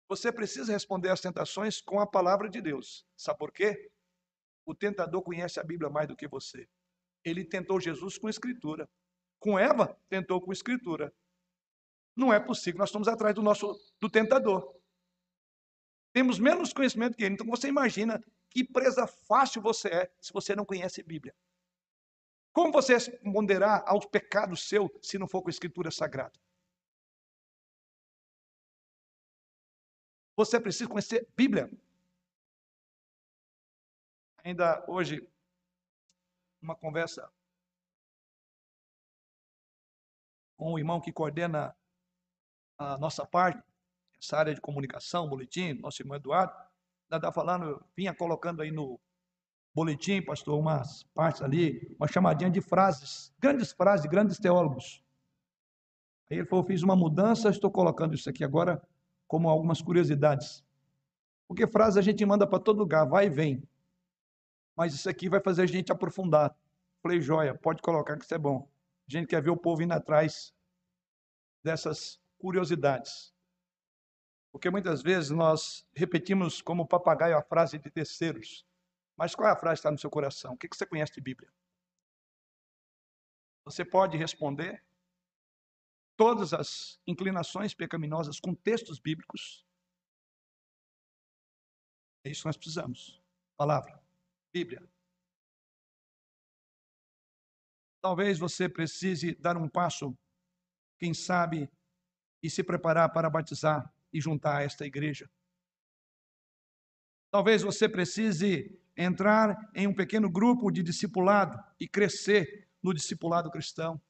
Você precisa responder às tentações com a palavra de Deus. Sabe por quê? O tentador conhece a Bíblia mais do que você. Ele tentou Jesus com escritura. Com Eva, tentou com escritura. Não é possível, nós estamos atrás do nosso do tentador. Temos menos conhecimento que ele. Então você imagina que presa fácil você é se você não conhece Bíblia. Como você responderá aos pecados seu se não for com a escritura sagrada? Você precisa conhecer Bíblia. Ainda hoje, uma conversa com o irmão que coordena a nossa parte, essa área de comunicação, boletim, nosso irmão Eduardo, ainda está falando, vinha colocando aí no boletim, pastor, umas partes ali, uma chamadinha de frases, grandes frases, grandes teólogos. Aí ele falou, fiz uma mudança, estou colocando isso aqui agora como algumas curiosidades. Porque frase a gente manda para todo lugar, vai e vem. Mas isso aqui vai fazer a gente aprofundar. Falei, joia, pode colocar que isso é bom. A gente quer ver o povo indo atrás dessas curiosidades. Porque muitas vezes nós repetimos como papagaio a frase de terceiros. Mas qual é a frase que está no seu coração? O que você conhece de Bíblia? Você pode responder todas as inclinações pecaminosas com textos bíblicos. É isso que nós precisamos. Palavra, Bíblia. Talvez você precise dar um passo, quem sabe, e se preparar para batizar e juntar a esta igreja. Talvez você precise entrar em um pequeno grupo de discipulado e crescer no discipulado cristão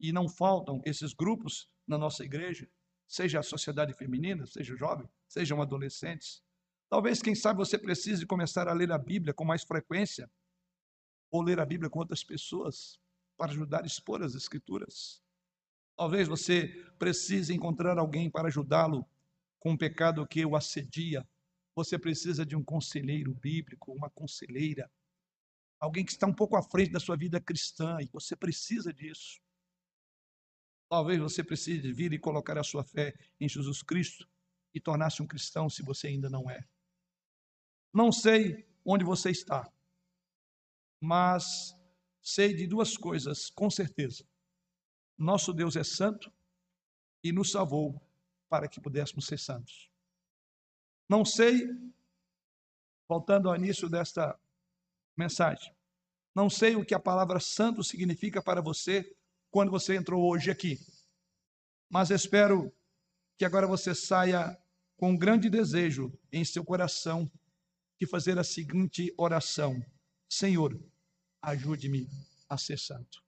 e não faltam esses grupos na nossa igreja, seja a sociedade feminina, seja jovem, sejam adolescentes. Talvez, quem sabe, você precise começar a ler a Bíblia com mais frequência, ou ler a Bíblia com outras pessoas, para ajudar a expor as Escrituras. Talvez você precise encontrar alguém para ajudá-lo com um pecado que o assedia. Você precisa de um conselheiro bíblico, uma conselheira, alguém que está um pouco à frente da sua vida cristã, e você precisa disso. Talvez você precise vir e colocar a sua fé em Jesus Cristo e tornar-se um cristão se você ainda não é. Não sei onde você está, mas sei de duas coisas com certeza. Nosso Deus é santo e nos salvou para que pudéssemos ser santos. Não sei voltando ao início desta mensagem. Não sei o que a palavra santo significa para você quando você entrou hoje aqui, mas espero que agora você saia com um grande desejo em seu coração de fazer a seguinte oração: Senhor, ajude-me a ser santo.